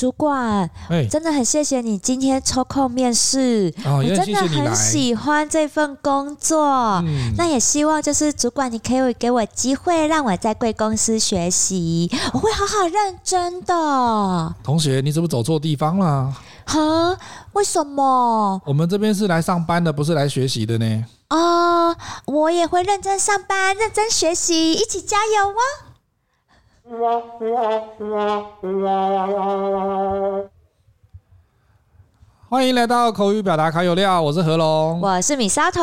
主管，哎，真的很谢谢你今天抽空面试，哦，我真的很喜欢这份工作。嗯，那也希望就是主管，你可以给我机会，让我在贵公司学习，我会好好认真的。同学，你怎么走错地方了？哈？为什么？我们这边是来上班的，不是来学习的呢。哦，我也会认真上班，认真学习，一起加油哦！la la la la la 欢迎来到口语表达卡有料，我是何龙，我是米沙头。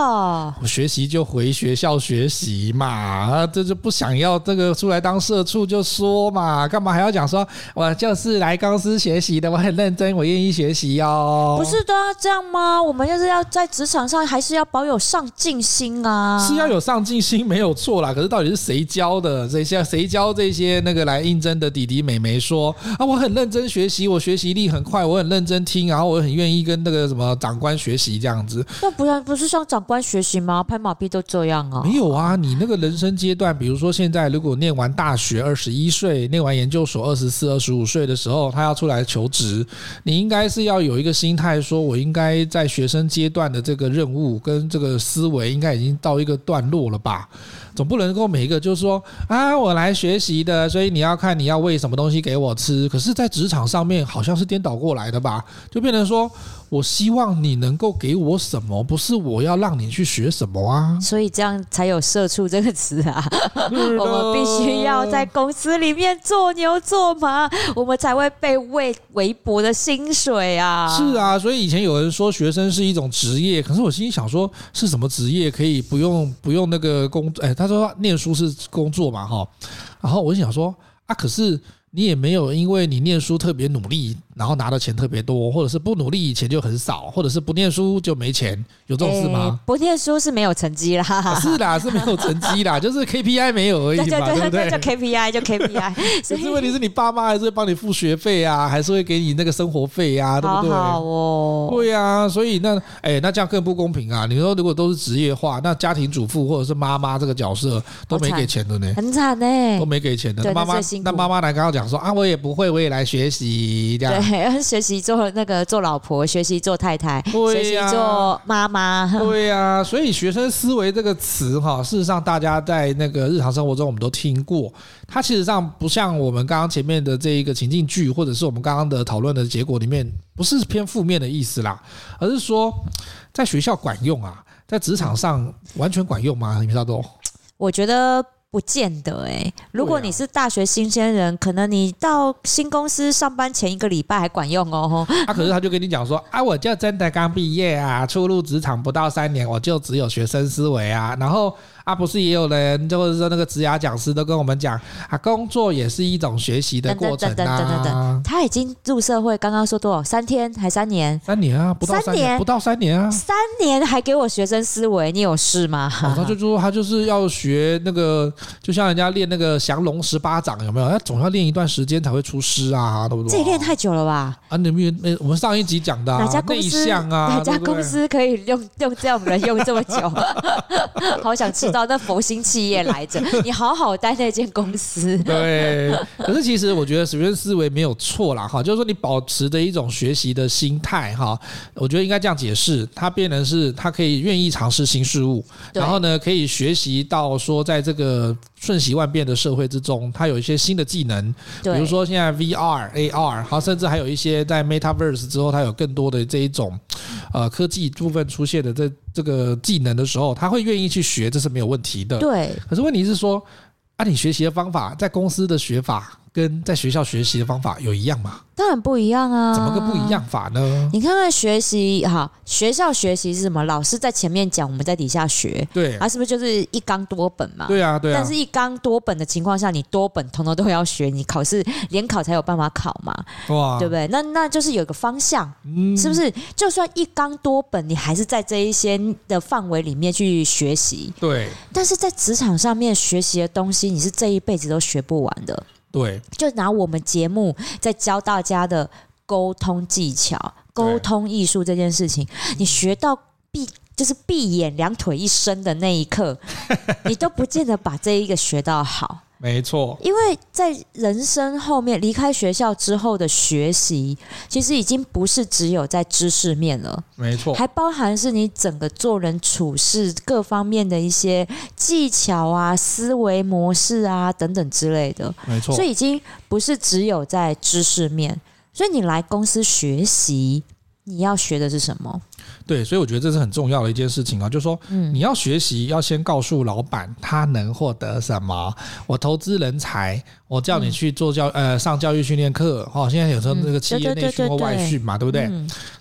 我学习就回学校学习嘛，这就不想要这个出来当社畜就说嘛，干嘛还要讲说我就是来公司学习的，我很认真，我愿意学习哦。不是都要这样吗？我们就是要在职场上还是要保有上进心啊。是要有上进心没有错啦，可是到底是谁教的？这些谁教这些那个来应征的弟弟妹妹说啊，我很认真学习，我学习力很快，我很认真听，然后我很愿意。跟那个什么长官学习这样子，那不然不是向长官学习吗？拍马屁都这样啊？没有啊，你那个人生阶段，比如说现在如果念完大学二十一岁，念完研究所二十四、二十五岁的时候，他要出来求职，你应该是要有一个心态，说我应该在学生阶段的这个任务跟这个思维，应该已经到一个段落了吧？总不能够每一个就是说啊，我来学习的，所以你要看你要喂什么东西给我吃。可是，在职场上面好像是颠倒过来的吧？就变成说我希望你能够给我什么，不是我要让你去学什么啊。所以这样才有“社畜”这个词啊。我们必须要在公司里面做牛做马，我们才会被喂微薄的薪水啊。是啊，所以以前有人说学生是一种职业，可是我心里想说，是什么职业可以不用不用那个工？哎，他。说念书是工作嘛，哈，然后我就想说啊，可是你也没有因为你念书特别努力。然后拿的钱特别多，或者是不努力钱就很少，或者是不念书就没钱，有这种事吗？欸、不念书是没有成绩啦，啊、是啦，是没有成绩啦，就是 KPI 没有而已嘛，对，对，对，对不对？就 KPI 就 KPI。可是问题是你爸妈还是会帮你付学费啊，还是会给你那个生活费啊，对不对？好好哦。对啊，所以那哎，那这样更不公平啊！你说如果都是职业化，那家庭主妇或者是妈妈这个角色都没给钱的呢，很惨呢，都没给钱的。那妈妈那妈妈来刚刚讲说啊，我也不会，我也来学习这样。对，学习。做那个做老婆，学习做太太，学习做妈妈。对呀，所以学生思维这个词哈，事实上大家在那个日常生活中我们都听过。它其实上不像我们刚刚前面的这一个情境剧，或者是我们刚刚的讨论的结果里面，不是偏负面的意思啦，而是说在学校管用啊，在职场上完全管用吗？你知道都？我觉得。不见得哎、欸，如果你是大学新鲜人，可能你到新公司上班前一个礼拜还管用哦。啊，可是他就跟你讲说 啊，我就真的刚毕业啊，初入职场不到三年，我就只有学生思维啊，然后。啊，不是也有人，就是说那个职涯讲师都跟我们讲啊，工作也是一种学习的过程啊。等等等等等，他已经入社会，刚刚说多少？三天还三年？三年啊，不到三年，不到三年啊。三年还给我学生思维，你有事吗？他就说他就是要学那个，就像人家练那个降龙十八掌，有没有？他总要练一段时间才会出师啊，对不对？这练太久了吧？啊，你们那我们上一集讲的、啊、哪家公司啊？哪家公司可以用用这样的人用这么久？好想知道。到那佛心企业来着，你好好待那间公司。对，可是其实我觉得学生思维没有错啦，哈，就是说你保持着一种学习的心态，哈，我觉得应该这样解释，他变成是他可以愿意尝试新事物，然后呢，可以学习到说，在这个瞬息万变的社会之中，他有一些新的技能，比如说现在 VR、AR，好，甚至还有一些在 Metaverse 之后，它有更多的这一种呃科技部分出现的这。这个技能的时候，他会愿意去学，这是没有问题的。对。可是问题是说，按、啊、你学习的方法，在公司的学法跟在学校学习的方法有一样吗？当然不一样啊！怎么个不一样法呢？你看看学习哈，学校学习是什么？老师在前面讲，我们在底下学。对，啊，是不是就是一纲多本嘛？对啊，对啊。但是一纲多本的情况下，你多本通通都要学，你考试联考才有办法考嘛？哇，对不对？那那就是有个方向，嗯，是不是？就算一纲多本，你还是在这一些的范围里面去学习。对。但是在职场上面学习的东西，你是这一辈子都学不完的。对，就拿我们节目在教大家的沟通技巧、沟通艺术这件事情，你学到闭就是闭眼两腿一伸的那一刻，你都不见得把这一个学到好。没错，因为在人生后面离开学校之后的学习，其实已经不是只有在知识面了，没错，还包含是你整个做人处事各方面的一些技巧啊、思维模式啊等等之类的，没错，所以已经不是只有在知识面，所以你来公司学习，你要学的是什么？对，所以我觉得这是很重要的一件事情啊，就是说，你要学习，要先告诉老板他能获得什么。我投资人才，我叫你去做教呃上教育训练课，哦，现在有时候那个企业内训或外训嘛，对不对？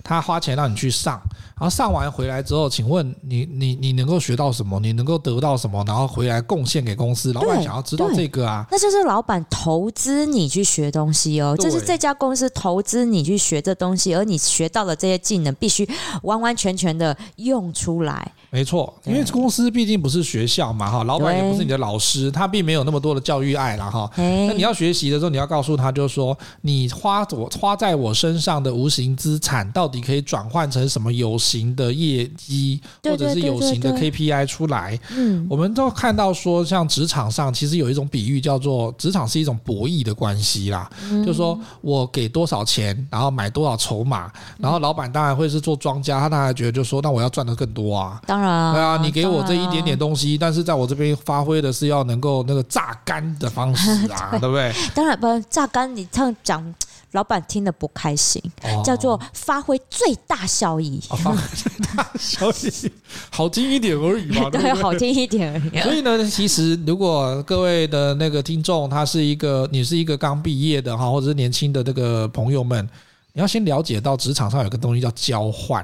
他花钱让你去上。然后上完回来之后，请问你你你能够学到什么？你能够得到什么？然后回来贡献给公司，老板想要知道这个啊。那就是老板投资你去学东西哦，就是这家公司投资你去学这东西，而你学到的这些技能必须完完全全的用出来。没错，因为公司毕竟不是学校嘛，哈，老板也不是你的老师，他并没有那么多的教育爱了，哈。那你要学习的时候，你要告诉他，就是说，你花我花在我身上的无形资产，到底可以转换成什么有形的业绩，或者是有形的 KPI 出来？嗯，我们都看到说，像职场上，其实有一种比喻叫做，职场是一种博弈的关系啦。就是说我给多少钱，然后买多少筹码，然后老板当然会是做庄家，他当然觉得就是说，那我要赚的更多啊。当然，对啊，你给我这一点点东西，但是在我这边发挥的是要能够那个榨干的方式啊，对不对？当然不，榨干你这样讲，老板听得不开心，叫做发挥最大效益。发挥最大效益，好听一点而已嘛，对，好听一点而已。所以呢，其实如果各位的那个听众，他是一个，你是一个刚毕业的哈，或者是年轻的这个朋友们，你要先了解到职场上有个东西叫交换。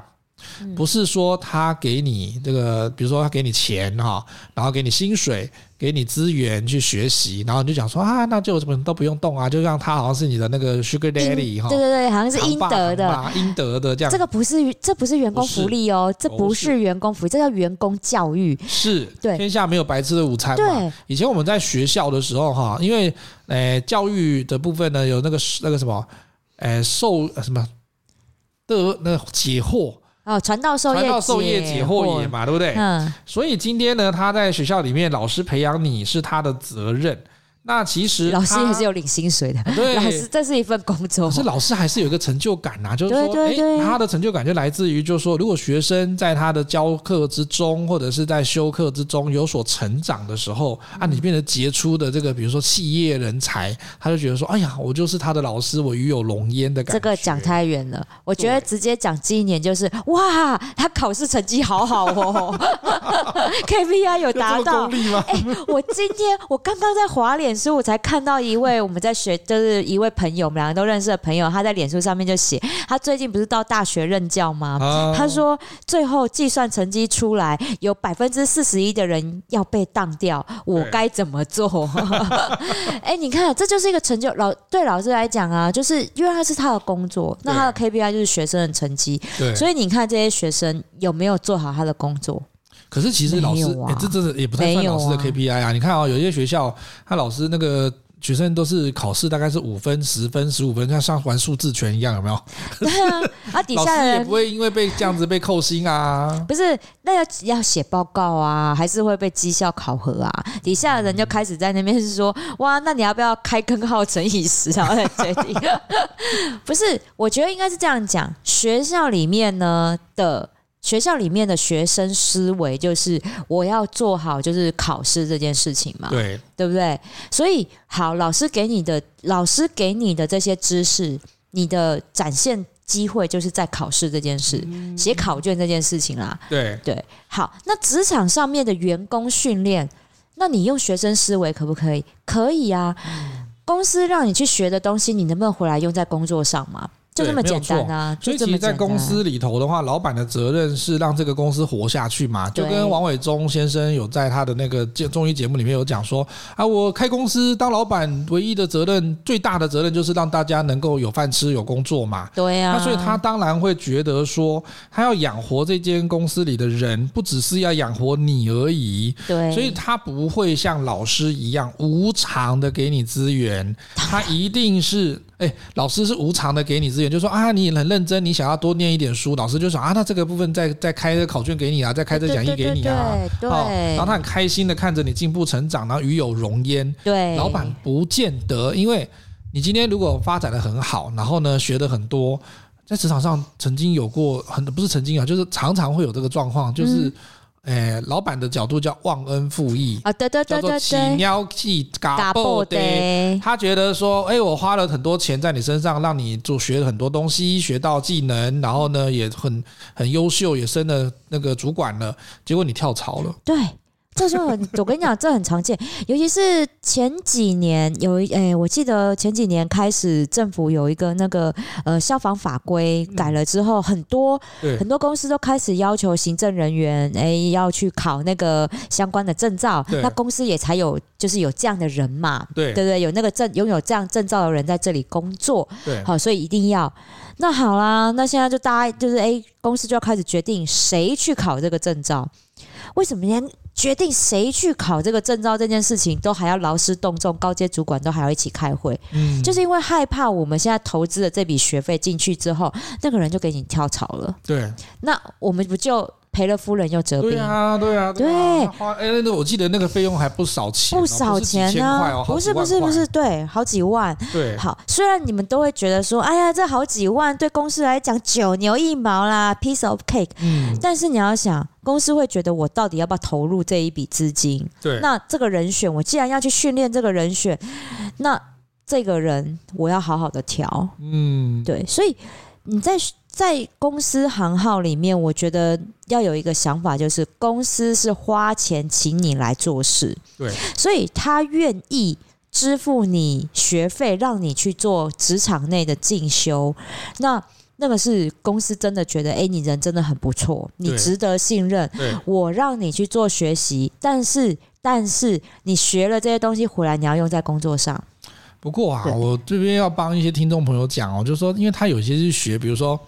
不是说他给你这个，比如说他给你钱哈，然后给你薪水，给你资源去学习，然后你就讲说啊，那就什么都不用动啊，就像他好像是你的那个 Sugar Daddy 哈，对对对，好像是应得的，应得的这样。这个不是，这不是员工福利哦，这不是员工福利，这叫员工教育。是，对，天下没有白吃的午餐嘛。对，以前我们在学校的时候哈，因为诶教育的部分呢，有那个那个什么，诶受什么的那个解惑。哦，传道授业解，授业解惑也嘛，对不对？嗯。所以今天呢，他在学校里面，老师培养你是他的责任。那其实老师也是有领薪水的，对，老师这是一份工作。可是老师还是有一个成就感呐，就是说，哎，他的成就感就来自于，就是说，如果学生在他的教课之中，或者是在修课之中有所成长的时候，啊，你变得杰出的这个，比如说企业人才，他就觉得说，哎呀，我就是他的老师，我与有荣焉的感觉。这个讲太远了，我觉得直接讲近一年就是，哇，他考试成绩好好哦，KPI 有达到。哎，我今天我刚刚在滑脸。所以我才看到一位我们在学，就是一位朋友，我们两个都认识的朋友，他在脸书上面就写，他最近不是到大学任教吗？他说最后计算成绩出来，有百分之四十一的人要被当掉，我该怎么做？哎，你看，这就是一个成就。老对老师来讲啊，就是因为他是他的工作，那他的 KPI 就是学生的成绩。所以你看这些学生有没有做好他的工作？可是其实老师，哎、啊欸，这这也不太算老师的 KPI 啊。啊你看啊、哦，有些学校他老师那个学生都是考试大概是五分、十分、十五分，像像玩数字拳一样，有没有？对啊，啊 底下的人也不会因为被这样子被扣薪啊。不是，那要要写报告啊，还是会被绩效考核啊？底下的人就开始在那边是说，哇，那你要不要开根号乘以十，然后再决定？不是，我觉得应该是这样讲，学校里面呢的。学校里面的学生思维就是我要做好就是考试这件事情嘛，对，对不对？所以好，老师给你的老师给你的这些知识，你的展现机会就是在考试这件事，写考卷这件事情啦。对对，好，那职场上面的员工训练，那你用学生思维可不可以？可以啊。公司让你去学的东西，你能不能回来用在工作上嘛？就这么简单啊！所以其实，在公司里头的话，老板的责任是让这个公司活下去嘛。就跟王伟忠先生有在他的那个综综艺节目里面有讲说啊，我开公司当老板，唯一的责任、最大的责任就是让大家能够有饭吃、有工作嘛。对呀。那所以他当然会觉得说，他要养活这间公司里的人，不只是要养活你而已。对。所以他不会像老师一样无偿的给你资源，他一定是。哎，老师是无偿的给你资源，就说啊，你很认真，你想要多念一点书，老师就说啊，那这个部分再再开这个考卷给你啊，再开这讲义给你啊，对，然后他很开心的看着你进步成长，然后与有荣焉。对，老板不见得，因为你今天如果发展的很好，然后呢学的很多，在职场上曾经有过很不是曾经啊，就是常常会有这个状况，就是。哎，老板的角度叫忘恩负义啊，对对对对对，叫做起尿气嘎爆的。他觉得说，哎，我花了很多钱在你身上，让你做学了很多东西，学到技能，然后呢也很很优秀，也升了那个主管了，结果你跳槽了。对。这就很，我跟你讲，这很常见，尤其是前几年有一，哎，我记得前几年开始政府有一个那个呃消防法规改了之后，很多很多公司都开始要求行政人员哎要去考那个相关的证照，那公司也才有就是有这样的人嘛，对。对对，有那个证拥有这样证照的人在这里工作，对，好，所以一定要。那好啦，那现在就大家就是哎，公司就要开始决定谁去考这个证照，为什么连决定谁去考这个证照这件事情，都还要劳师动众，高阶主管都还要一起开会，嗯，就是因为害怕我们现在投资的这笔学费进去之后，那个人就给你跳槽了，对，那我们不就？赔了夫人又折兵。对啊，对啊，对。花哎，那我记得那个费用还不少钱，不少钱呢。不是不是不是，对，好几万。对。好，虽然你们都会觉得说，哎呀，这好几万对公司来讲九牛一毛啦，piece of cake。嗯。但是你要想，公司会觉得我到底要不要投入这一笔资金？对。那这个人选，我既然要去训练这个人选，那这个人我要好好的调。嗯。对，所以你在。在公司行号里面，我觉得要有一个想法，就是公司是花钱请你来做事，对，所以他愿意支付你学费，让你去做职场内的进修。那那个是公司真的觉得，哎，你人真的很不错，你值得信任，我让你去做学习，但是但是你学了这些东西回来，你要用在工作上。不过啊，我这边要帮一些听众朋友讲哦，就是说，因为他有些是学，比如说，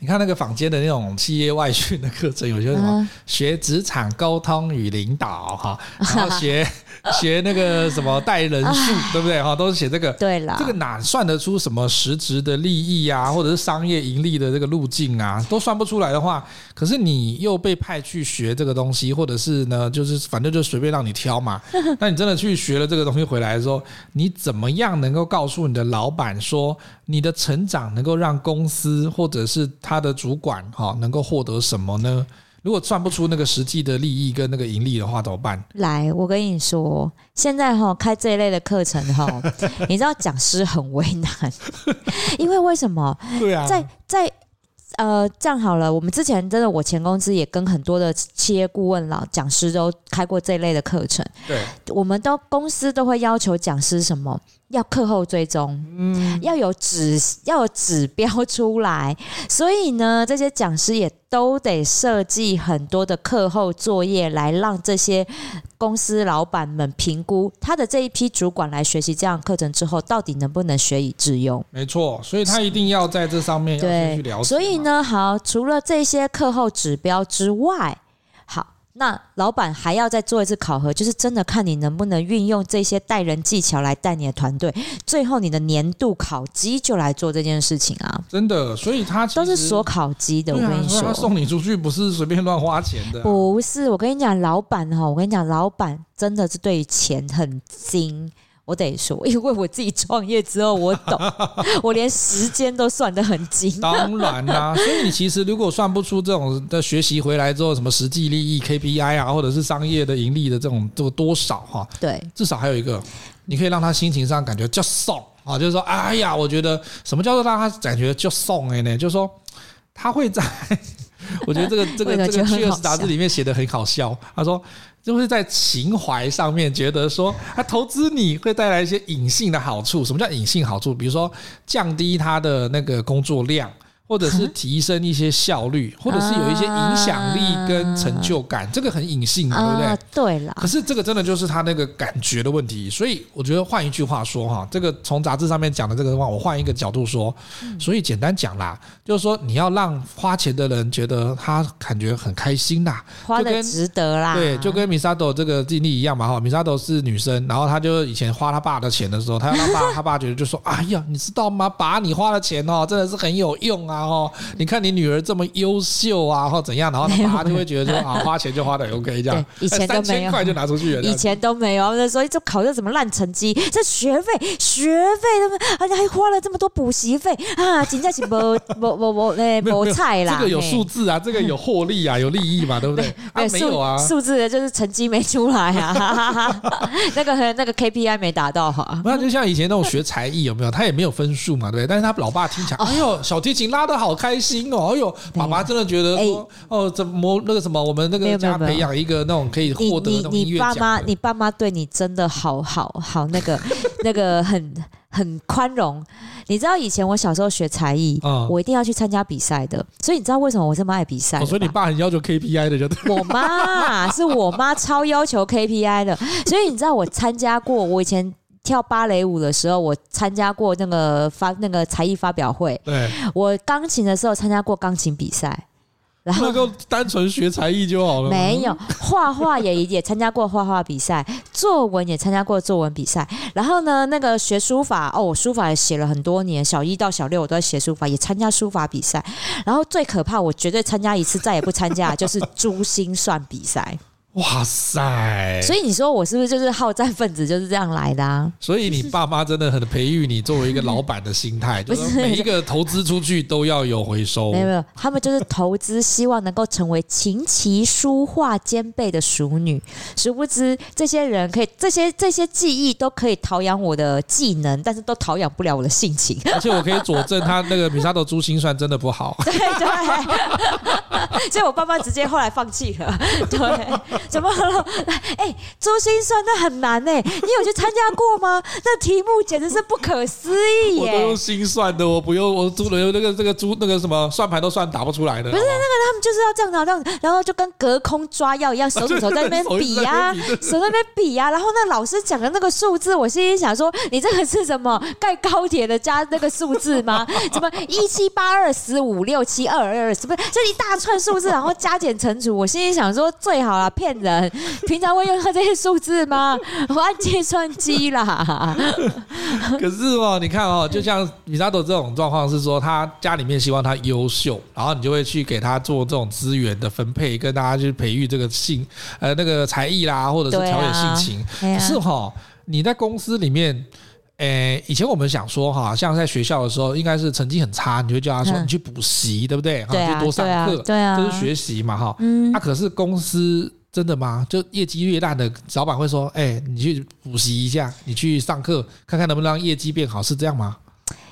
你看那个坊间的那种企业外训的课程，有些什么学职场沟通与领导哈，然后学。学那个什么带人术，对不对哈？都是写这个。对了，这个哪算得出什么实质的利益啊，或者是商业盈利的这个路径啊，都算不出来的话，可是你又被派去学这个东西，或者是呢，就是反正就随便让你挑嘛。那你真的去学了这个东西回来的时候，你怎么样能够告诉你的老板说，你的成长能够让公司或者是他的主管哈能够获得什么呢？如果算不出那个实际的利益跟那个盈利的话，怎么办？来，我跟你说，现在哈开这一类的课程哈，你知道讲师很为难，因为为什么？对啊，在在呃，这样好了，我们之前真的，我前公司也跟很多的企业顾问老讲师都开过这一类的课程。对，我们都公司都会要求讲师什么？要课后追踪，嗯，要有指要有指标出来，所以呢，这些讲师也都得设计很多的课后作业，来让这些公司老板们评估他的这一批主管来学习这样课程之后，到底能不能学以致用。没错，所以他一定要在这上面要先去了解。所以呢，好，除了这些课后指标之外。那老板还要再做一次考核，就是真的看你能不能运用这些带人技巧来带你的团队。最后，你的年度考绩就来做这件事情啊！真的，所以他都是锁考绩的。我跟你说，他送你出去不是随便乱花钱的。不是，我跟你讲，老板哈，我跟你讲，老板真的是对钱很精。我得说，因为我自己创业之后，我懂，我连时间都算得很精。当然啦、啊，所以你其实如果算不出这种的学习回来之后什么实际利益 KPI 啊，或者是商业的盈利的这种这个多少哈，对，至少还有一个，你可以让他心情上感觉就送啊，就是说，哎呀，我觉得什么叫做让他感觉就送哎呢？就是说他会在，我觉得这个这个这个《Cheers》杂志里面写的很好笑，他说。就是在情怀上面觉得说，他投资你会带来一些隐性的好处。什么叫隐性好处？比如说降低他的那个工作量，或者是提升一些效率，或者是有一些影响力跟成就感，这个很隐性嘛，对不对？对啦。可是这个真的就是他那个感觉的问题，所以我觉得换一句话说哈，这个从杂志上面讲的这个话，我换一个角度说，所以简单讲啦，就是说你要让花钱的人觉得他感觉很开心呐，花的值得啦。对，就跟米萨朵这个经历一样嘛哈，米萨朵是女生，然后她就以前花她爸的钱的时候，她要让爸，她爸觉得就说，哎呀，你知道吗？把，你花的钱哦，真的是很有用啊。然后你看你女儿这么优秀啊，或怎样，然后他爸就会觉得说啊，花钱就花的 OK 这样，以前都没有，三千块就拿出去了，以前都没有，所以就考这什么烂成绩，这学费学费他们而且还花了这么多补习费啊，真的是没没没没哎不 菜啦，这个有数字啊，这个有获利啊，有利益嘛，对不对？啊，没有啊，数字的就是成绩没出来啊，那个那个 KPI 没达到哈。那就像以前那种学才艺有没有？他也没有分数嘛，对不对？但是他老爸听起来，哎呦，小提琴拉。好开心哦！哎呦，爸爸真的觉得说，哦，怎么那个什么，我们那个家培养一个那种可以获得那种音乐奖。你爸妈，你爸妈对你真的好好好，那个 那个很很宽容。你知道以前我小时候学才艺，我一定要去参加比赛的。所以你知道为什么我这么爱比赛？所以你爸很要求 KPI 的，就对。我妈是我妈超要求 KPI 的，所以你知道我参加过，我以前。跳芭蕾舞的时候，我参加过那个发那个才艺发表会。对，我钢琴的时候参加过钢琴比赛。然后能够单纯学才艺就好了。没有，画画也也参加过画画比赛，作文也参加过作文比赛。然后呢，那个学书法哦，我书法也写了很多年，小一到小六我都在写书法，也参加书法比赛。然后最可怕，我绝对参加一次再也不参加，就是珠心算比赛。哇塞！所以你说我是不是就是好战分子，就是这样来的啊？所以你爸妈真的很培育你作为一个老板的心态，就是每一个投资出去都要有回收。没有没有，他们就是投资，希望能够成为琴棋书画兼备的淑女。殊不知这些人可以，这些这些技艺都可以陶养我的技能，但是都陶养不了我的性情。而且我可以佐证，他那个米沙头珠心算真的不好。对 对，所以我爸妈直接后来放弃了。对。怎么了？哎，珠心算那很难哎，你有去参加过吗？那题目简直是不可思议耶！我都用心算的，我不用我珠的那个这个珠那个什么算盘都算打不出来的。不是那个，他们就是要这样子这样子，然后就跟隔空抓药一样，手指头在那边比呀，手在那边比呀。然后那老师讲的那个数字，我心里想说，你这个是什么盖高铁的加那个数字吗？什么一七八二十五六七二二二，不是这一大串数字，然后加减乘除，我心里想说最好了，骗人！平常会用到这些数字吗？我按计算机啦。可是哦，你看哦，就像米萨朵这种状况是说，他家里面希望他优秀，然后你就会去给他做这种资源的分配，跟大家去培育这个性呃那个才艺啦，或者是调节性情。可是哈，你在公司里面。诶，以前我们想说哈，像在学校的时候，应该是成绩很差，你就会叫他说你去补习，对不对？哈，就多上课，对啊，就是学习嘛，哈。嗯。那可是公司真的吗？就业绩越烂的老板会说，哎，你去补习一下，你去上课，看看能不能让业绩变好，是这样吗？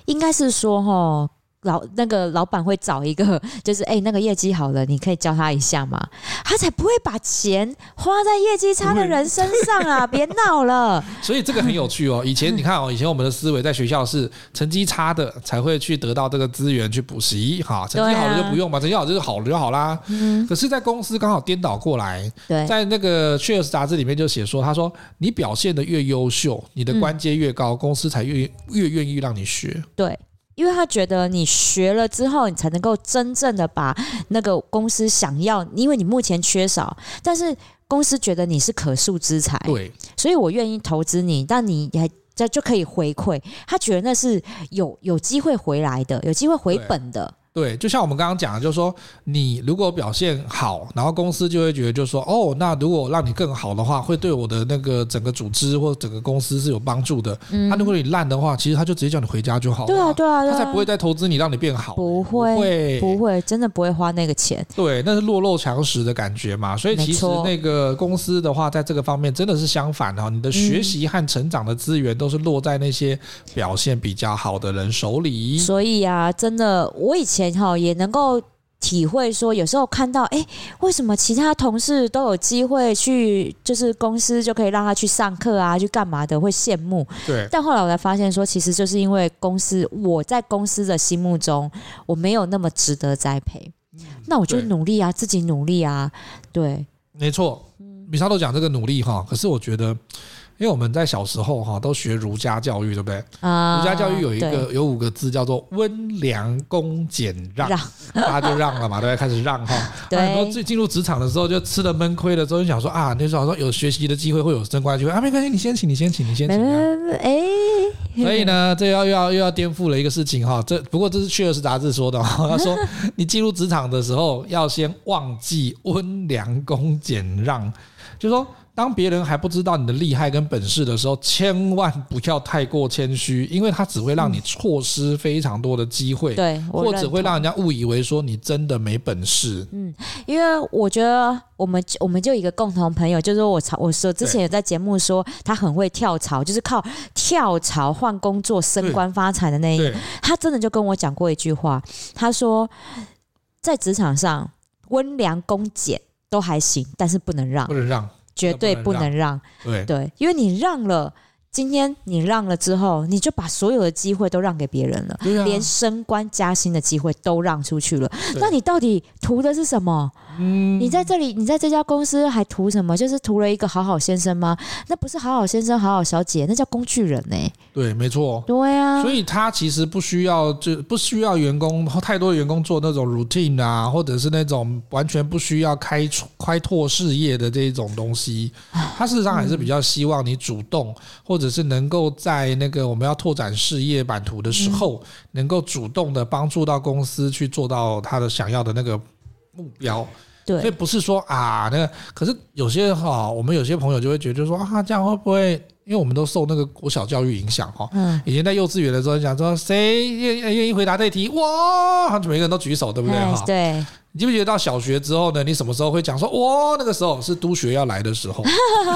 应该是说哈。老那个老板会找一个，就是哎、欸，那个业绩好了，你可以教他一下嘛，他才不会把钱花在业绩差的人身上啊！别闹了。所以这个很有趣哦。以前你看哦，以前我们的思维在学校是成绩差的才会去得到这个资源去补习，哈，成绩好的就不用嘛，成绩好就是好了就好啦。嗯。可是，在公司刚好颠倒过来，在那个《Cheers》杂志里面就写说，他说你表现的越优秀，你的官阶越高，公司才越越愿意让你学。对。因为他觉得你学了之后，你才能够真正的把那个公司想要，因为你目前缺少，但是公司觉得你是可塑之才，对，所以我愿意投资你，但你还这就可以回馈，他觉得那是有有机会回来的，有机会回本的。对，就像我们刚刚讲的，就是说你如果表现好，然后公司就会觉得，就是说，哦，那如果让你更好的话，会对我的那个整个组织或者整个公司是有帮助的。嗯，他如果你烂的话，其实他就直接叫你回家就好了。对啊，对啊，他才不会再投资你，让你变好。不会，不会，不会，真的不会花那个钱。对，那是弱肉强食的感觉嘛。所以其实那个公司的话，在这个方面真的是相反的。你的学习和成长的资源都是落在那些表现比较好的人手里。所以啊，真的，我以前哈也能够体会说，有时候看到，哎，为什么其他同事都有机会去，就是公司就可以让他去上课啊，去干嘛的，会羡慕。对。但后来我才发现说，其实就是因为公司，我在公司的心目中，我没有那么值得栽培。嗯、那我就努力啊，自己努力啊。对，没错。米莎都讲这个努力哈，可是我觉得。因为我们在小时候哈都学儒家教育，对不对？啊，儒家教育有一个有五个字叫做温良恭俭让，大家就让了嘛，对，开始让哈。很多进进入职场的时候就吃了闷亏了之后，就想说啊，那时候好像有学习的机会，会有升官机会啊，没关系，你先请，你先请，你先请。哎，所以呢，这要又要又要颠覆了一个事情哈。这不过这是《趣儿实》杂志说的，他说你进入职场的时候要先忘记温良恭俭让，就说。当别人还不知道你的厉害跟本事的时候，千万不要太过谦虚，因为他只会让你错失非常多的机会，对，或者会让人家误以为说你真的没本事。嗯，因为我觉得我们我们就一个共同朋友，就是说我曹我说之前有在节目说他很会跳槽，就是靠跳槽换工作升官发财的那一个，他真的就跟我讲过一句话，他说在职场上温良恭俭都还行，但是不能让，不能让。绝对不能让，对。对，因为你让了，今天你让了之后，你就把所有的机会都让给别人了，连升官加薪的机会都让出去了。那你到底图的是什么？嗯，你在这里，你在这家公司还图什么？就是图了一个好好先生吗？那不是好好先生、好好小姐，那叫工具人呢、欸。对，没错。对啊，所以他其实不需要，就不需要员工太多员工做那种 routine 啊，或者是那种完全不需要开开拓事业的这一种东西。他事实上还是比较希望你主动，或者是能够在那个我们要拓展事业版图的时候，能够主动的帮助到公司去做到他的想要的那个目标。对，所以不是说啊，那个，可是有些哈，我们有些朋友就会觉得说啊，这样会不会？因为我们都受那个国小教育影响哈。嗯。以前在幼稚园的时候，讲说谁愿愿意回答这题，哇，每个人都举手，对不对哈？对。你记不记得到小学之后呢？你什么时候会讲说哇？那个时候是督学要来的时候，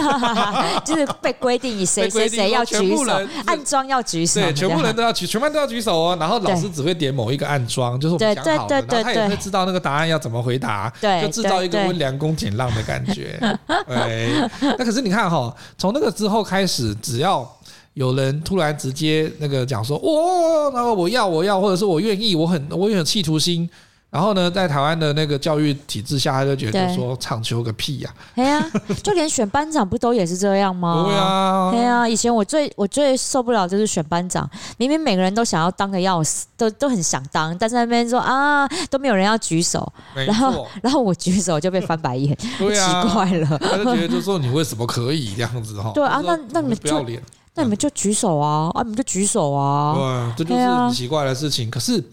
就是被规定你谁谁谁要举手，暗装要举手，对，全部人都要举，全班都要举手哦。然后老师只会点某一个暗装，就是我们讲好的，然后他也会知道那个答案要怎么回答，对，就制造一个温良恭俭让的感觉。对，那可是你看哈，从那个之后开始，只要有人突然直接那个讲说哦，那个我要我要，或者是我愿意，我很我有企图心。然后呢，在台湾的那个教育体制下，他就觉得说唱秋个屁呀！哎呀，就连选班长不都也是这样吗？对啊，对啊。以前我最我最受不了就是选班长，明明每个人都想要当个要死，都都很想当，但是那边说啊，都没有人要举手，然后然后我举手就被翻白眼，对啊，奇怪了。他就觉得就说你为什么可以这样子哈？对啊，那那你们不要脸那你们就举手啊，啊，你们就举手啊，对，这就是很奇怪的事情。可是。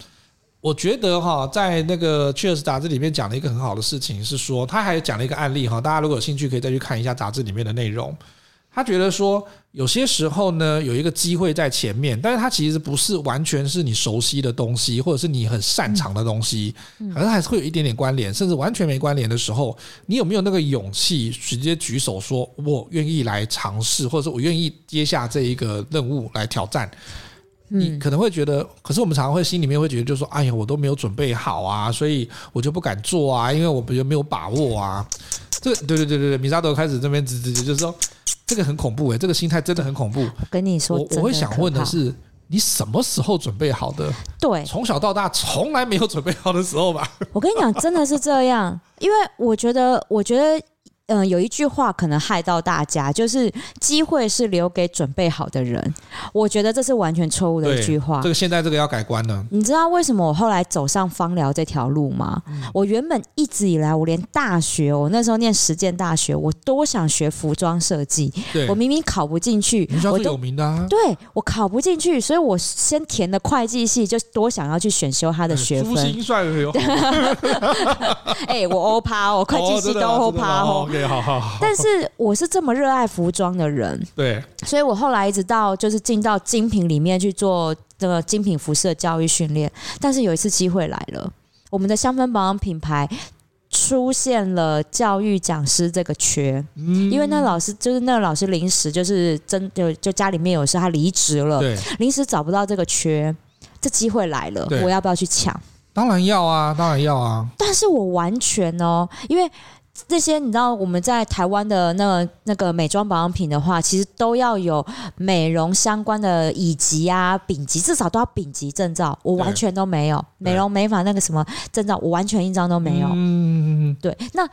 我觉得哈，在那个《趣儿实》杂志里面讲了一个很好的事情，是说他还讲了一个案例哈，大家如果有兴趣可以再去看一下杂志里面的内容。他觉得说，有些时候呢，有一个机会在前面，但是它其实不是完全是你熟悉的东西，或者是你很擅长的东西，可能还是会有一点点关联，甚至完全没关联的时候，你有没有那个勇气直接举手说，我愿意来尝试，或者说我愿意接下这一个任务来挑战？你可能会觉得，可是我们常常会心里面会觉得，就是说，哎呀，我都没有准备好啊，所以我就不敢做啊，因为我觉得没有把握啊。这个，对对对对对，米萨德开始这边直直接，就是说，这个很恐怖诶，这个心态真的很恐怖。我跟你说，我我会想问的是，你什么时候准备好的？对，从小到大从来没有准备好的时候吧。我跟你讲，真的是这样，因为我觉得，我觉得。嗯，有一句话可能害到大家，就是机会是留给准备好的人。我觉得这是完全错误的一句话。这个现在这个要改观了。你知道为什么我后来走上芳疗这条路吗？我原本一直以来，我连大学，我那时候念实践大学，我多想学服装设计。我明明考不进去，我都有名的啊。对，我考不进去，所以我先填的会计系，就多想要去选修他的学分。哎，我欧趴，我会计系都欧趴哦。好好好，但是我是这么热爱服装的人，对，所以我后来一直到就是进到精品里面去做这个精品服饰的教育训练。但是有一次机会来了，我们的香氛保养品牌出现了教育讲师这个缺，嗯，因为那老师就是那个老师临时就是真就就家里面有事他离职了，对，临时找不到这个缺，这机会来了，我要不要去抢？当然要啊，当然要啊。但是我完全哦，因为。这些你知道，我们在台湾的那个那个美妆保养品的话，其实都要有美容相关的乙级啊、丙级，至少都要丙级证照。我完全都没有美容美发那个什么证照，我完全一张都没有。嗯，对。那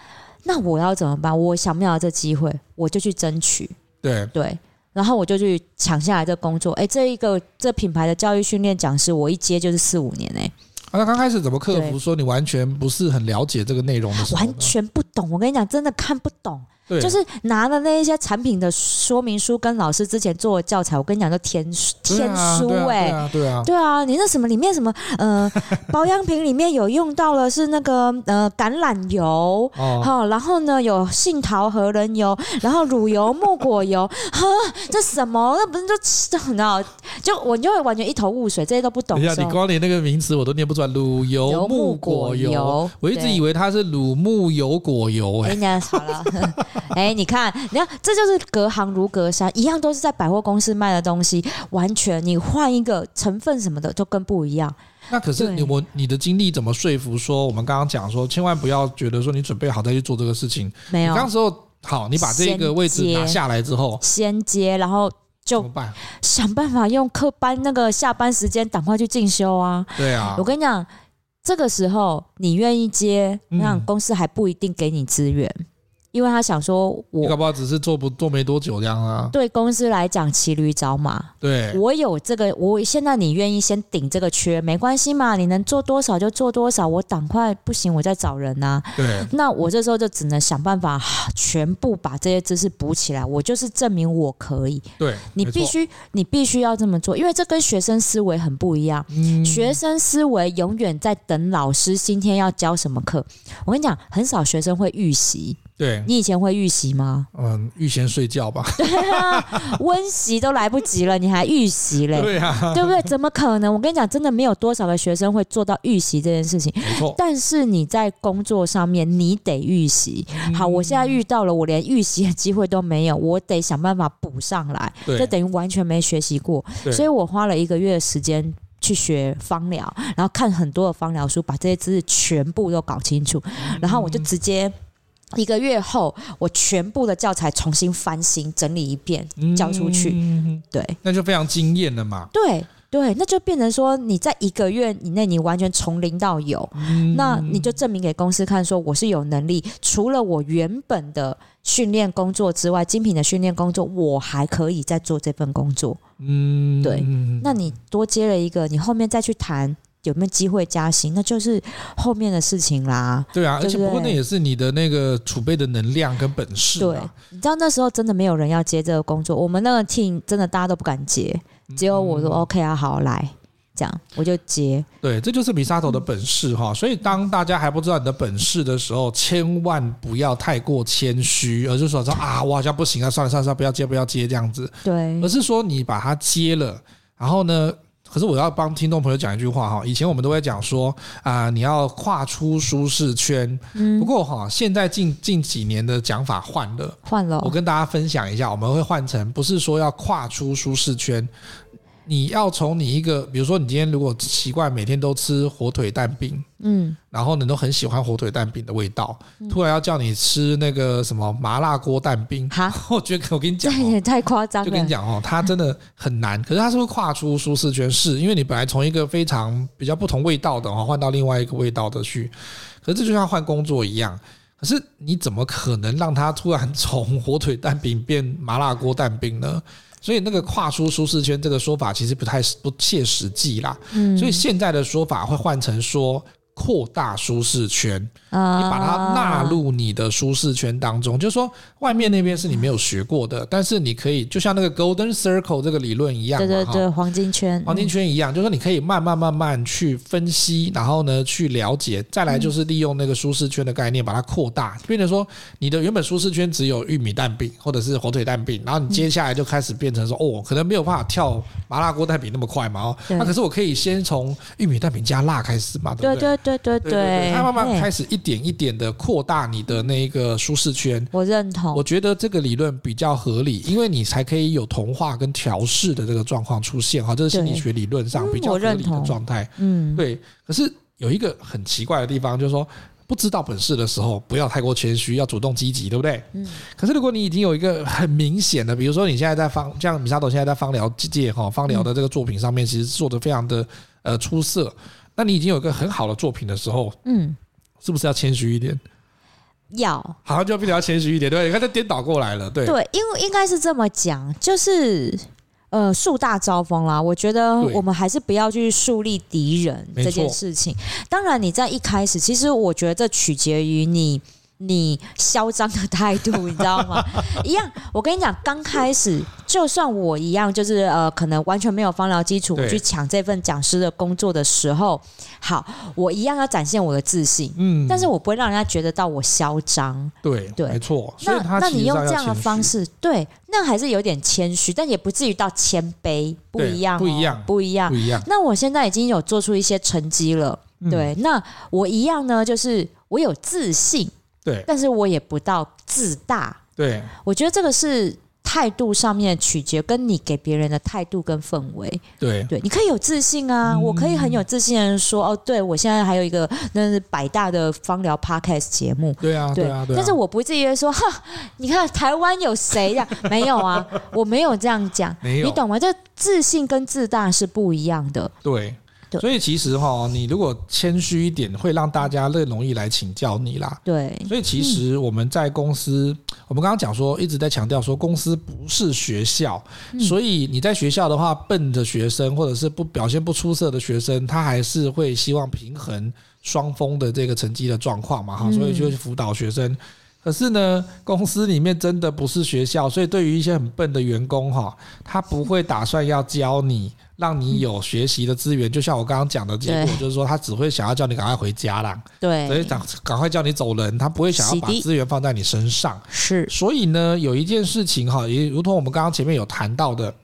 那我要怎么办？我想不到这机会，我就去争取。对对，然后我就去抢下来这工作。哎，这一个这品牌的教育训练讲师，我一接就是四五年哎。那刚开始怎么克服？说你完全不是很了解这个内容的时候，完全不懂。我跟你讲，真的看不懂。对就是拿了那一些产品的说明书跟老师之前做的教材，我跟你讲，都天天书哎、欸，对啊，对啊，对啊，你那什么里面什么呃保养品里面有用到了是那个呃橄榄油，好、哦，然后呢有杏桃核仁油，然后乳油木果油，哈，这什么？那不是就吃很好？就我就会完全一头雾水，这些都不懂。等一下，你光连那个名词我都念不出来，乳油木果油，油我一直以为它是乳木油果油、欸，哎，好了。哎，你看，你看，这就是隔行如隔山，一样都是在百货公司卖的东西，完全你换一个成分什么的就更不一样。那可是你我你的经历怎么说服说我们刚刚讲说，千万不要觉得说你准备好再去做这个事情？没有，当时候好，你把这个位置拿下来之后，先接，然后就想办法用课班那个下班时间赶快去进修啊。对啊，我跟你讲，这个时候你愿意接，那公司还不一定给你资源。因为他想说我，我搞不好只是做不做没多久这样啊。对公司来讲，骑驴找马。对，我有这个，我现在你愿意先顶这个缺，没关系嘛，你能做多少就做多少。我赶快不行，我再找人呐。对，那我这时候就只能想办法全部把这些知识补起来。我就是证明我可以。对，你必须，你必须要这么做，因为这跟学生思维很不一样。嗯，学生思维永远在等老师今天要教什么课。我跟你讲，很少学生会预习。对，你以前会预习吗？嗯，预先睡觉吧。对啊，温习都来不及了，你还预习嘞？对啊，对不对？怎么可能？我跟你讲，真的没有多少个学生会做到预习这件事情。没错。但是你在工作上面，你得预习。好，我现在遇到了，我连预习的机会都没有，我得想办法补上来。对，这等于完全没学习过。所以我花了一个月的时间去学方疗，然后看很多的方疗书，把这些知识全部都搞清楚，然后我就直接。一个月后，我全部的教材重新翻新整理一遍，交出去。嗯、对，那就非常惊艳了嘛。对对，那就变成说，你在一个月以内，你完全从零到有，嗯、那你就证明给公司看，说我是有能力。除了我原本的训练工作之外，精品的训练工作，我还可以再做这份工作。嗯，对。那你多接了一个，你后面再去谈。有没有机会加薪？那就是后面的事情啦。对啊，对对，而且不过那也是你的那个储备的能量跟本事。对，你知道那时候真的没有人要接这个工作，我们那个 team 真的大家都不敢接，只有我说 OK 啊，好来，这样我就接。对，这就是 Misato 的本事哈。所以当大家还不知道你的本事的时候，千万不要太过谦虚，而是说说啊，我好像不行啊，算了算了算了，不要接不要接这样子。对，而是说你把它接了，然后呢？可是我要帮听众朋友讲一句话哈，以前我们都会讲说啊，你要跨出舒适圈。嗯。不过哈，现在近近几年的讲法换了，换了。我跟大家分享一下，我们会换成不是说要跨出舒适圈。你要从你一个，比如说你今天如果习惯每天都吃火腿蛋饼，嗯，然后你都很喜欢火腿蛋饼的味道，突然要叫你吃那个什么麻辣锅蛋饼，哈，我觉得我跟你讲，这也太夸张了。就跟你讲哦，它真的很难，可是它是会跨出舒适圈，是因为你本来从一个非常比较不同味道的哦，换到另外一个味道的去，可是这就像换工作一样，可是你怎么可能让它突然从火腿蛋饼变麻辣锅蛋饼呢？所以那个跨出舒适圈这个说法其实不太不切实际啦。嗯，所以现在的说法会换成说。扩大舒适圈，你把它纳入你的舒适圈当中，就是说外面那边是你没有学过的，但是你可以就像那个 Golden Circle 这个理论一样，对对对，黄金圈，黄金圈一样，就是说你可以慢慢慢慢去分析，然后呢去了解，再来就是利用那个舒适圈的概念把它扩大，变成说你的原本舒适圈只有玉米蛋饼或者是火腿蛋饼，然后你接下来就开始变成说哦，可能没有办法跳麻辣锅蛋饼那么快嘛哦，那可是我可以先从玉米蛋饼加辣开始嘛，对不对？对对对对，他慢慢开始一点一点的扩大你的那个舒适圈。我认同，我觉得这个理论比较合理，因为你才可以有同化跟调试的这个状况出现哈，这是心理学理论上比较合理的状态。嗯，对。可是有一个很奇怪的地方，就是说。不知道本事的时候，不要太过谦虚，要主动积极，对不对？嗯。可是如果你已经有一个很明显的，比如说你现在在方，像米沙朵现在在方疗界哈，方疗的这个作品上面，其实做的非常的呃出色。那你已经有一个很好的作品的时候，嗯，是不是要谦虚一点？要，好像就要比较谦虚一点，对，你看，这颠倒过来了，对。对，因为应该是这么讲，就是。呃，树大招风啦，我觉得我们还是不要去树立敌人这件事情。当然，你在一开始，其实我觉得这取决于你。你嚣张的态度，你知道吗？一样，我跟你讲，刚开始就算我一样，就是呃，可能完全没有芳疗基础，我去抢这份讲师的工作的时候，好，我一样要展现我的自信，嗯，但是我不会让人家觉得到我嚣张，对对，没错。那那你用这样的方式，对，那还是有点谦虚，但也不至于到谦卑，不一样，不一样，不一样，不一样。那我现在已经有做出一些成绩了，对，那我一样呢，就是我有自信。对，但是我也不到自大。对，我觉得这个是态度上面取决，跟你给别人的态度跟氛围。对对，你可以有自信啊，嗯、我可以很有自信的说，哦，对我现在还有一个那是百大的芳疗 podcast 节目。对啊，对啊，对啊。但是我不至于说，哈，你看台湾有谁呀？没有啊，我没有这样讲。没有，你懂吗？这自信跟自大是不一样的。对。所以其实哈，你如果谦虚一点，会让大家更容易来请教你啦。对。所以其实我们在公司，我们刚刚讲说，一直在强调说，公司不是学校。所以你在学校的话，笨的学生或者是不表现不出色的学生，他还是会希望平衡双峰的这个成绩的状况嘛哈。所以就辅导学生。可是呢，公司里面真的不是学校，所以对于一些很笨的员工哈，他不会打算要教你。让你有学习的资源，就像我刚刚讲的结果，就是说他只会想要叫你赶快回家啦，对，所以赶赶快叫你走人，他不会想要把资源放在你身上。是，所以呢，有一件事情哈，也如同我们刚刚前面有谈到的，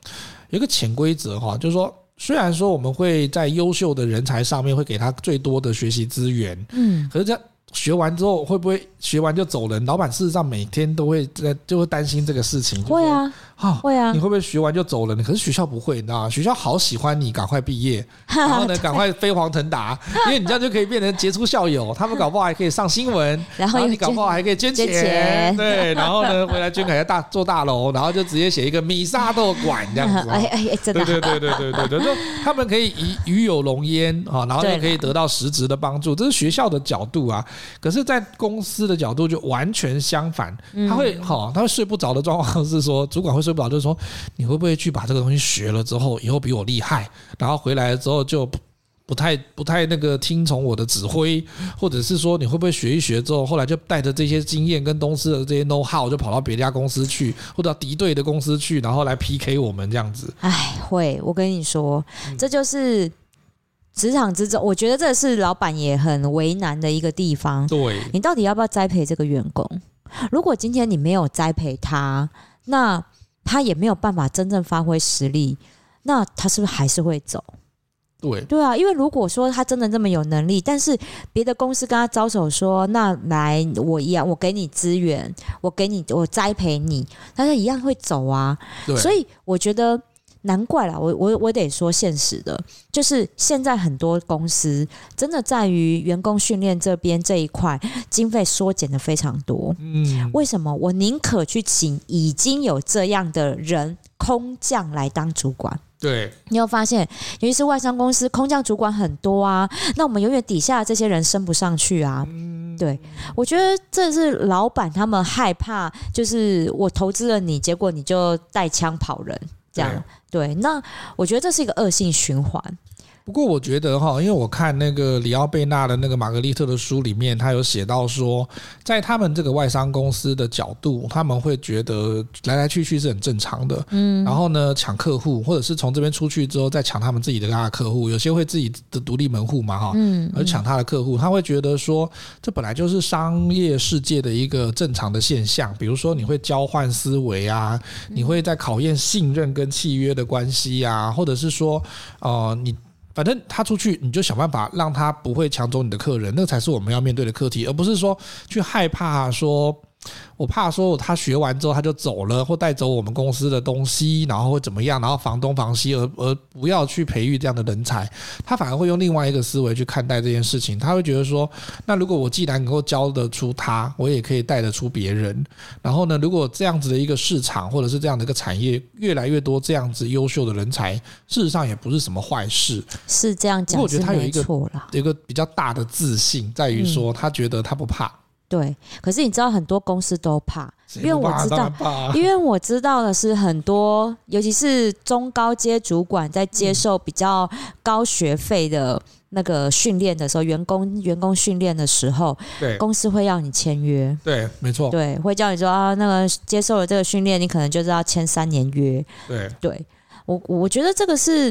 有一个潜规则哈，就是说，虽然说我们会在优秀的人才上面会给他最多的学习资源，嗯，可是这学完之后会不会学完就走人？老板事实上每天都会在就会担心这个事情，会啊。哦，会啊！你会不会学完就走了呢？可是学校不会，你知道吗？学校好喜欢你赶快毕业，然后呢，赶快飞黄腾达，因为你这样就可以变成杰出校友。他们搞不好还可以上新闻，然后你搞不好还可以捐钱，对，然后呢，回来捐给他大做大楼，然后就直接写一个米沙豆馆这样子。哎哎，真的，对对对对对对，就他们可以与与有龙焉啊，然后就可以得到实质的帮助。这是学校的角度啊，可是，在公司的角度就完全相反。他会好，他会睡不着的状况是说，主管会说。不就是说，你会不会去把这个东西学了之后，以后比我厉害，然后回来之后就不太不太那个听从我的指挥，或者是说你会不会学一学之后，后来就带着这些经验跟公司的这些 know how 就跑到别家公司去，或者敌对的公司去，然后来 PK 我们这样子？哎，会，我跟你说，这就是职场之中，我觉得这是老板也很为难的一个地方。对，你到底要不要栽培这个员工？如果今天你没有栽培他，那他也没有办法真正发挥实力，那他是不是还是会走？对对啊，因为如果说他真的这么有能力，但是别的公司跟他招手说，那来我一样，我给你资源，我给你，我栽培你，他就一样会走啊。所以我觉得。难怪啦，我我我得说现实的，就是现在很多公司真的在于员工训练这边这一块经费缩减的非常多。嗯，为什么？我宁可去请已经有这样的人空降来当主管。对，你有发现，尤其是外商公司空降主管很多啊，那我们永远底下的这些人升不上去啊。嗯对，我觉得这是老板他们害怕，就是我投资了你，结果你就带枪跑人。这样对，那我觉得这是一个恶性循环。不过我觉得哈，因为我看那个里奥贝纳的那个玛格丽特的书里面，他有写到说，在他们这个外商公司的角度，他们会觉得来来去去是很正常的。嗯，然后呢，抢客户，或者是从这边出去之后再抢他们自己的大客户，有些会自己的独立门户嘛，哈，嗯，而抢他的客户，他会觉得说，这本来就是商业世界的一个正常的现象。比如说，你会交换思维啊，你会在考验信任跟契约的关系啊，或者是说，呃，你。反正他出去，你就想办法让他不会抢走你的客人，那才是我们要面对的课题，而不是说去害怕说我怕说他学完之后他就走了，或带走我们公司的东西，然后会怎么样，然后房东房西，而而不要去培育这样的人才，他反而会用另外一个思维去看待这件事情。他会觉得说，那如果我既然能够教得出他，我也可以带得出别人。然后呢，如果这样子的一个市场或者是这样的一个产业越来越多这样子优秀的人才，事实上也不是什么坏事。是这样讲，我觉得他有一个错了，一个比较大的自信在于说，他觉得他不怕。对，可是你知道很多公司都怕，因为我知道，因为我知道的是很多，尤其是中高阶主管在接受比较高学费的那个训练的时候，员工员工训练的时候，对，公司会要你签约，对，没错，对，会叫你说啊，那个接受了这个训练，你可能就是要签三年约，对，对我我觉得这个是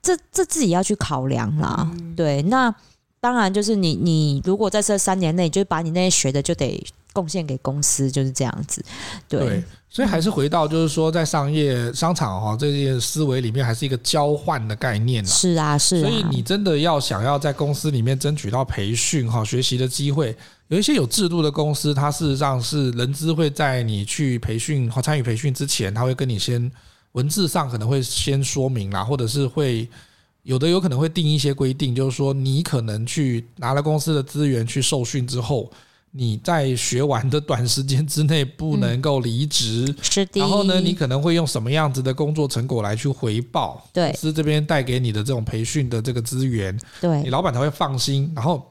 这这自己要去考量啦，嗯、对，那。当然，就是你，你如果在这三年内，就把你那些学的就得贡献给公司，就是这样子。对，对，所以还是回到，就是说，在商业商场哈，这些思维里面，还是一个交换的概念。是啊，是啊。所以你真的要想要在公司里面争取到培训哈、学习的机会，有一些有制度的公司，它事实上是人资会在你去培训或参与培训之前，他会跟你先文字上可能会先说明啦，或者是会。有的有可能会定一些规定，就是说你可能去拿了公司的资源去受训之后，你在学完的短时间之内不能够离职。是的。然后呢，你可能会用什么样子的工作成果来去回报？对，是这边带给你的这种培训的这个资源，对，你老板才会放心。然后，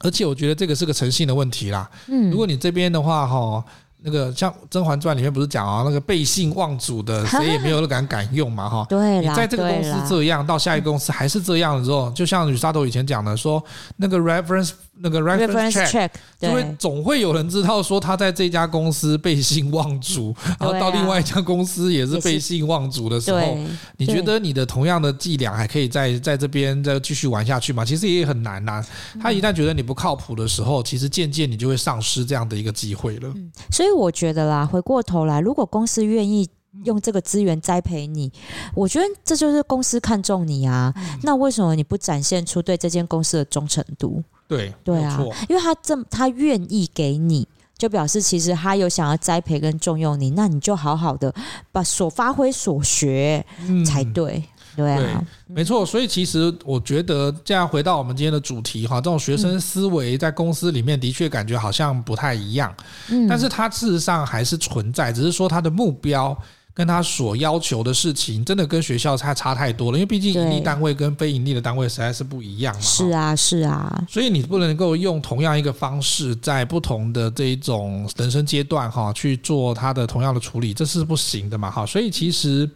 而且我觉得这个是个诚信的问题啦。嗯，如果你这边的话，哈。那个像《甄嬛传》里面不是讲啊，那个背信忘祖的，谁也没有敢敢用嘛，哈。对，你在这个公司这样，到下一个公司还是这样的时候，就像吕沙头以前讲的，说那个 reference。那个 reference check，因为总会有人知道说他在这家公司背信忘祖，然后到另外一家公司也是背信忘主的时候，你觉得你的同样的伎俩还可以在在这边再继续玩下去吗？其实也很难呐。他一旦觉得你不靠谱的时候，其实渐渐你就会丧失这样的一个机会了。所以我觉得啦，回过头来，如果公司愿意用这个资源栽培你，我觉得这就是公司看中你啊。那为什么你不展现出对这间公司的忠诚度？对对啊，因为他这他愿意给你，就表示其实他有想要栽培跟重用你，那你就好好的把所发挥所学才对。嗯、对啊对，没错。所以其实我觉得这样回到我们今天的主题哈，这种学生思维在公司里面的确感觉好像不太一样，嗯，但是它事实上还是存在，只是说它的目标。跟他所要求的事情，真的跟学校差差太多了，因为毕竟盈利单位跟非盈利的单位实在是不一样嘛。是啊，是啊。所以你不能够用同样一个方式，在不同的这一种人生阶段哈去做他的同样的处理，这是不行的嘛哈。所以其实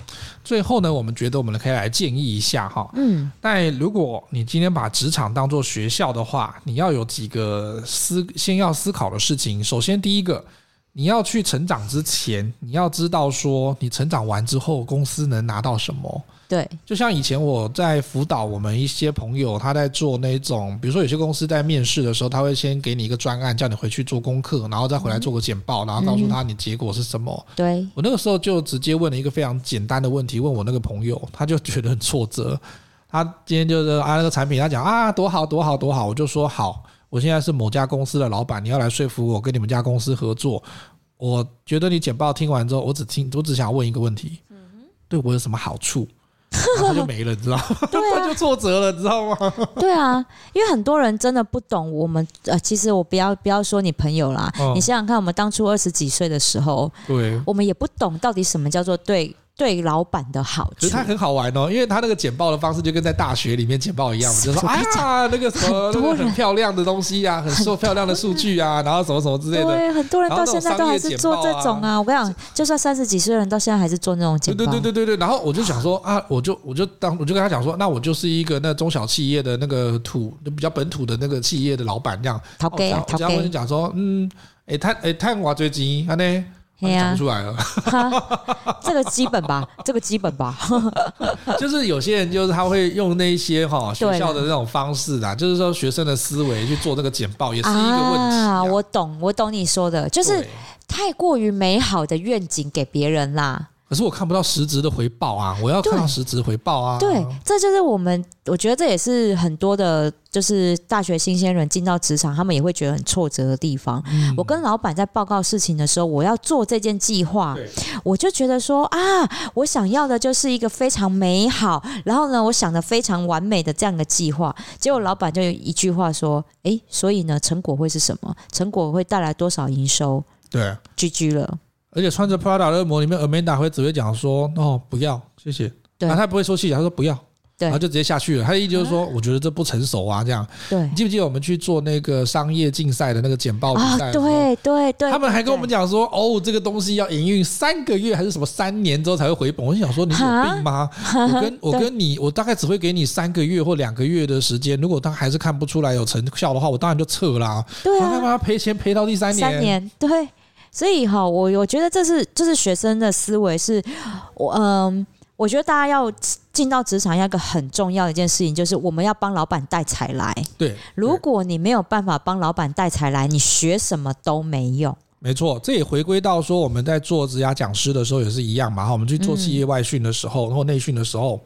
最后呢，我们觉得我们可以来建议一下哈。嗯。但如果你今天把职场当做学校的话，你要有几个思先要思考的事情。首先，第一个。你要去成长之前，你要知道说，你成长完之后，公司能拿到什么？对，就像以前我在辅导我们一些朋友，他在做那种，比如说有些公司在面试的时候，他会先给你一个专案，叫你回去做功课，然后再回来做个简报，然后告诉他你结果是什么。对，我那个时候就直接问了一个非常简单的问题，问我那个朋友，他就觉得很挫折。他今天就是啊那个产品，他讲啊多好多好多好，我就说好。我现在是某家公司的老板，你要来说服我跟你们家公司合作。我觉得你简报听完之后，我只听，我只想问一个问题，对我有什么好处？他就没了，你知道吗？对啊，他 就挫折了，你知道吗？对啊，因为很多人真的不懂我们。呃，其实我不要不要说你朋友啦，你想想看，我们当初二十几岁的时候，对，我们也不懂到底什么叫做对。对老板的好处，他很好玩哦，因为他那个简报的方式就跟在大学里面简报一样嘛，就说啊那个什么那个很漂亮的东西啊，很说漂亮的数据啊，然后什么什么之类的。对，很多人到现在都还是做这种啊。我跟你讲，就算三十几岁的人到现在还是做那种简报。对对对对对。然后我就想说啊，我就我就当我就跟他讲说，那我就是一个那中小企业的那个土就比较本土的那个企业的老板这样。头家啊，头家。我就讲说，嗯，哎，他哎，他我最近啊呢。讲不出来了，这个基本吧，这个基本吧。就是有些人就是他会用那些哈学校的那种方式啦，就是说学生的思维去做这个简报，也是一个问题啊。我懂，我懂你说的，就是太过于美好的愿景给别人啦。可是我看不到实质的回报啊！我要看到实质回报啊！对，这就是我们，我觉得这也是很多的，就是大学新鲜人进到职场，他们也会觉得很挫折的地方。嗯、我跟老板在报告事情的时候，我要做这件计划，我就觉得说啊，我想要的就是一个非常美好，然后呢，我想的非常完美的这样的计划。结果老板就有一句话说：“哎，所以呢，成果会是什么？成果会带来多少营收？”对，GG 了。而且穿着 Prada 恶魔里面，Amanda 会只会讲说：“哦，不要，谢谢。”对，啊，他不会说谢谢，他说不要，然后就直接下去了。他的意思就是说，我觉得这不成熟啊，这样。对，你记不记得我们去做那个商业竞赛的那个简报比赛？对对对，他们还跟我们讲说：“哦，这个东西要营运三个月还是什么三年之后才会回本。”我就想说，你有病吗？我跟我跟你，我大概只会给你三个月或两个月的时间。如果他还是看不出来有成效的话，我当然就撤啦。对啊，干嘛赔钱赔到第三年？三年，对。所以哈，我我觉得这是就是学生的思维是，我嗯，我觉得大家要进到职场，要一个很重要的一件事情，就是我们要帮老板带财来。对，如果你没有办法帮老板带财来，你学什么都没用。没错，这也回归到说我们在做职涯讲师的时候也是一样嘛。哈，我们去做企业外训的时候，或内训的时候。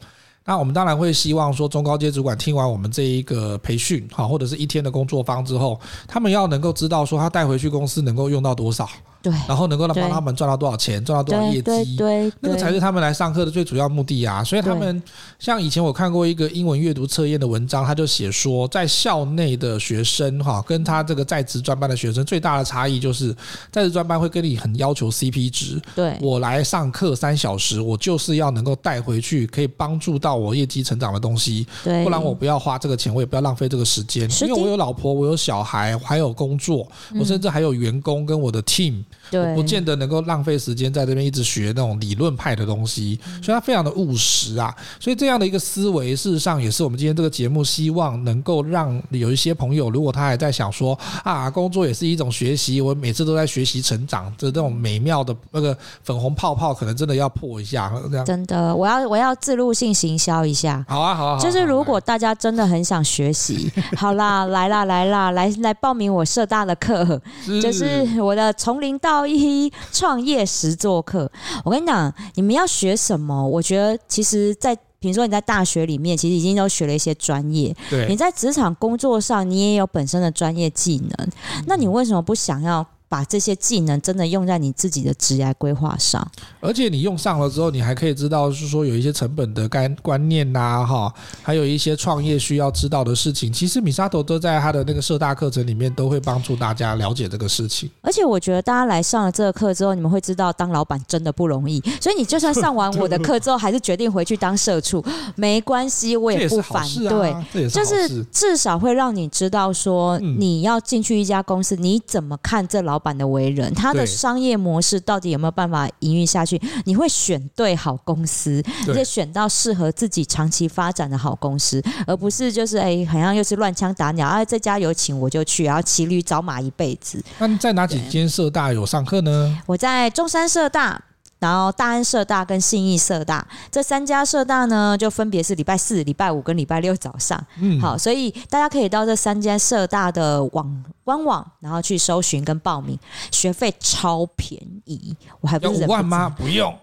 那我们当然会希望说，中高阶主管听完我们这一个培训，哈，或者是一天的工作坊之后，他们要能够知道说，他带回去公司能够用到多少。对，然后能够让帮他们赚到多少钱，赚到多少业绩，对，那个才是他们来上课的最主要目的啊！所以他们像以前我看过一个英文阅读测验的文章，他就写说，在校内的学生哈，跟他这个在职专班的学生最大的差异就是，在职专班会跟你很要求 CP 值，对，我来上课三小时，我就是要能够带回去可以帮助到我业绩成长的东西，对，不然我不要花这个钱，我也不要浪费这个时间，因为我有老婆，我有小孩，还有工作，我甚至还有员工跟我的 team。对，不见得能够浪费时间在这边一直学那种理论派的东西，所以他非常的务实啊。所以这样的一个思维，事实上也是我们今天这个节目希望能够让有一些朋友，如果他还在想说啊，工作也是一种学习，我每次都在学习成长的这种美妙的那个粉红泡泡，可能真的要破一下。这样真的，我要我要自录性行销一下。好啊，好啊，就是如果大家真的很想学习，好啦，来啦，来啦，来来报名我社大的课，就是我的从零到一创业实作课，我跟你讲，你们要学什么？我觉得其实，在比如说你在大学里面，其实已经都学了一些专业。对，你在职场工作上，你也有本身的专业技能，那你为什么不想要？把这些技能真的用在你自己的职业规划上，而且你用上了之后，你还可以知道，是说有一些成本的概观念呐，哈，还有一些创业需要知道的事情。其实米沙头都在他的那个社大课程里面都会帮助大家了解这个事情。而且我觉得大家来上了这个课之后，你们会知道当老板真的不容易。所以你就算上完我的课之后，还是决定回去当社畜，没关系，我也不反对。就是至少会让你知道说，你要进去一家公司，你怎么看这老。版的为人，他的商业模式到底有没有办法营运下去？你会选对好公司，而且选到适合自己长期发展的好公司，而不是就是哎、欸，好像又是乱枪打鸟啊！这家有请我就去，然后骑驴找马一辈子。那你在哪几间社大有上课呢？我在中山社大。然后大安社大跟信义社大这三家社大呢，就分别是礼拜四、礼拜五跟礼拜六早上。嗯，好，所以大家可以到这三间社大的网官网，然后去搜寻跟报名，学费超便宜，我还不是五万吗？不用，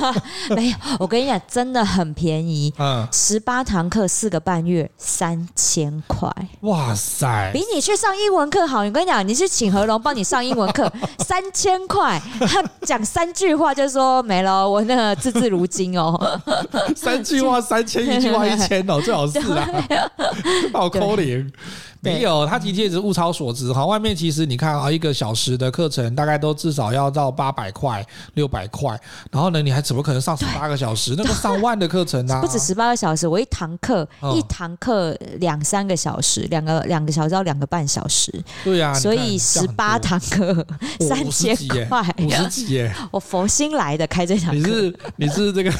没有，我跟你讲，真的很便宜。嗯，十八堂课四个半月，三千块。哇塞，比你去上英文课好。我跟你讲，你去请何龙帮你上英文课，三千块，他讲三句话就是说。没了，我那个字字如金哦。三句话三千，一句话一千哦，最好是啊，好可怜。没有，他的确是物超所值哈。外面其实你看啊，一个小时的课程大概都至少要到八百块、六百块。然后呢，你还怎么可能上十八个小时？那个上万的课程呢、啊？不止十八个小时，我一堂课一堂课两三个小时，两个两个小时到两个半小时。对呀、啊，所以十八堂课三千块，五十几耶！我佛心来的开这场课。你是你是这个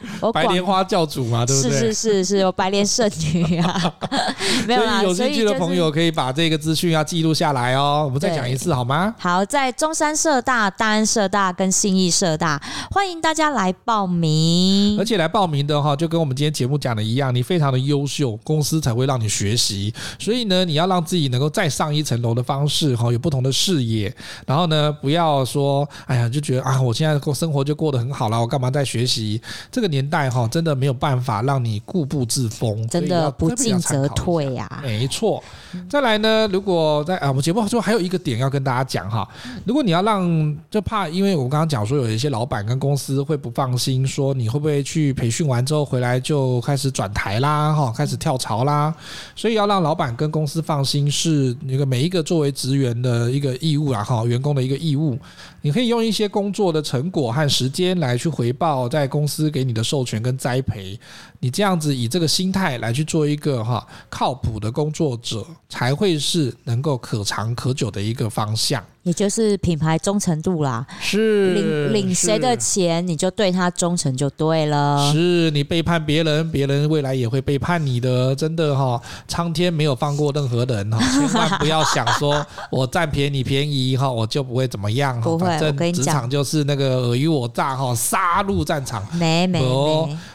白莲花教主嘛，对不对？是是是是，有白莲圣女啊。没有啦，所以有兴趣的朋友可以把这个资讯要记录下来哦。我们再讲一次好吗？好，在中山社大、大安社大跟信义社大，欢迎大家来报名。而且来报名的话，就跟我们今天节目讲的一样，你非常的优秀，公司才会让你学习。所以呢，你要让自己能够再上一层楼的方式，哈，有不同的视野。然后呢，不要说，哎呀，就觉得啊，我现在过生活就过得很好了，我干嘛再学习？这个年代哈，真的没有办法让你固步自封，真的不进则退呀。没错。再来呢，如果在啊，我们节目中还有一个点要跟大家讲哈，如果你要让，就怕，因为我刚刚讲说有一些老板跟公司会不放心，说你会不会去培训完之后回来就开始转台啦，哈，开始跳槽啦，所以要让老板跟公司放心，是那个每一个作为职员的一个义务啦，哈，员工的一个义务。你可以用一些工作的成果和时间来去回报在公司给你的授权跟栽培。你这样子以这个心态来去做一个哈靠谱的工作者，才会是能够可长可久的一个方向。也就是品牌忠诚度啦，是领领谁的钱，你就对他忠诚就对了。是你背叛别人，别人未来也会背叛你的，真的哈，苍天没有放过任何人哈，千万不要想说我占便宜便宜哈，我就不会怎么样哈。不会，反正职场就是那个尔虞我诈哈，杀入战场。没没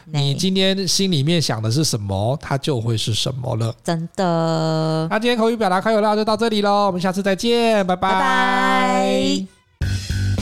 没，你今天心里面想的是什么，它就会是什么了。真的。那今天口语表达开有料就到这里喽，我们下次再见，拜拜。拜拜。拜。